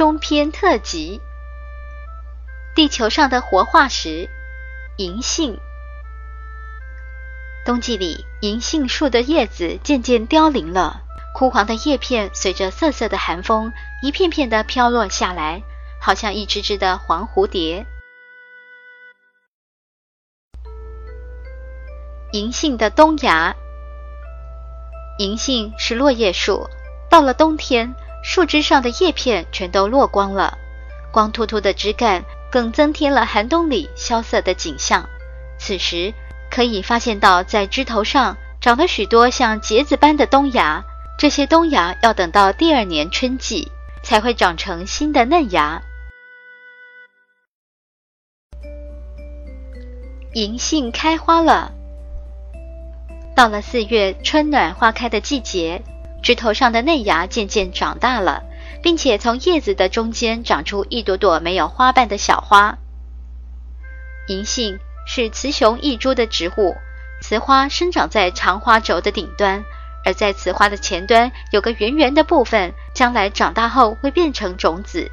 中篇特辑：地球上的活化石——银杏。冬季里，银杏树的叶子渐渐凋零了，枯黄的叶片随着瑟瑟的寒风，一片片的飘落下来，好像一只只的黄蝴蝶。银杏的冬芽。银杏是落叶树，到了冬天。树枝上的叶片全都落光了，光秃秃的枝干更增添了寒冬里萧瑟的景象。此时可以发现到，在枝头上长了许多像结子般的冬芽，这些冬芽要等到第二年春季才会长成新的嫩芽。银杏开花了，到了四月春暖花开的季节。枝头上的嫩芽渐渐长大了，并且从叶子的中间长出一朵朵没有花瓣的小花。银杏是雌雄异株的植物，雌花生长在长花轴的顶端，而在雌花的前端有个圆圆的部分，将来长大后会变成种子。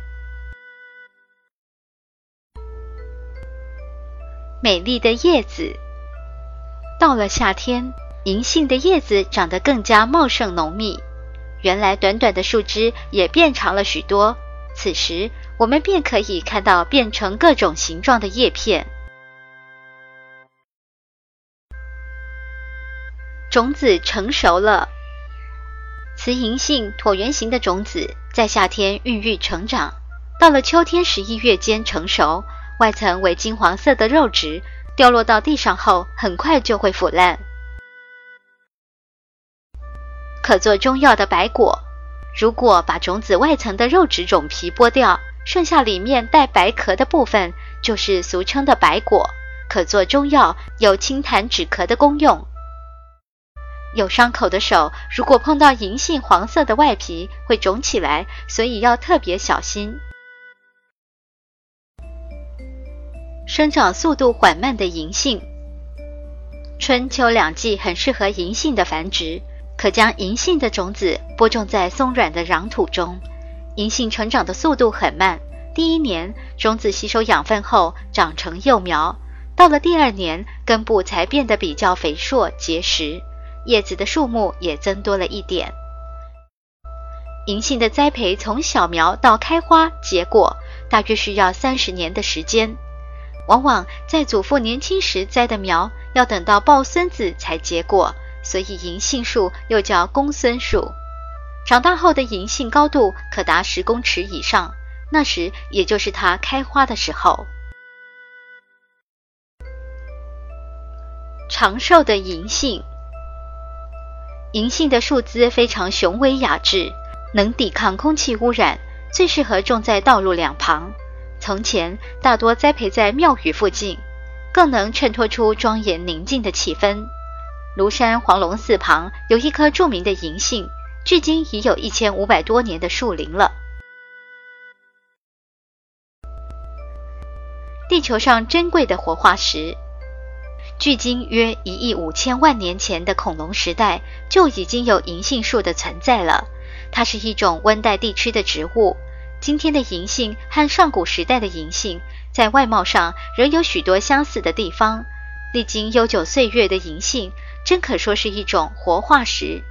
美丽的叶子，到了夏天。银杏的叶子长得更加茂盛浓密，原来短短的树枝也变长了许多。此时，我们便可以看到变成各种形状的叶片。种子成熟了，雌银杏椭圆形的种子在夏天孕育成长，到了秋天十一月间成熟，外层为金黄色的肉质，掉落到地上后很快就会腐烂。可做中药的白果，如果把种子外层的肉质种皮剥掉，剩下里面带白壳的部分，就是俗称的白果，可做中药，有清痰止咳的功用。有伤口的手，如果碰到银杏黄色的外皮，会肿起来，所以要特别小心。生长速度缓慢的银杏，春秋两季很适合银杏的繁殖。可将银杏的种子播种在松软的壤土中，银杏成长的速度很慢。第一年，种子吸收养分后长成幼苗，到了第二年，根部才变得比较肥硕结实，叶子的数目也增多了一点。银杏的栽培从小苗到开花结果，大约需要三十年的时间。往往在祖父年轻时栽的苗，要等到抱孙子才结果。所以银杏树又叫公孙树，长大后的银杏高度可达十公尺以上，那时也就是它开花的时候。长寿的银杏，银杏的树姿非常雄伟雅致，能抵抗空气污染，最适合种在道路两旁。从前大多栽培在庙宇附近，更能衬托出庄严宁静的气氛。庐山黄龙寺旁有一棵著名的银杏，距今已有一千五百多年的树龄了。地球上珍贵的活化石，距今约一亿五千万年前的恐龙时代就已经有银杏树的存在了。它是一种温带地区的植物。今天的银杏和上古时代的银杏在外貌上仍有许多相似的地方。历经悠久岁月的银杏。真可说是一种活化石。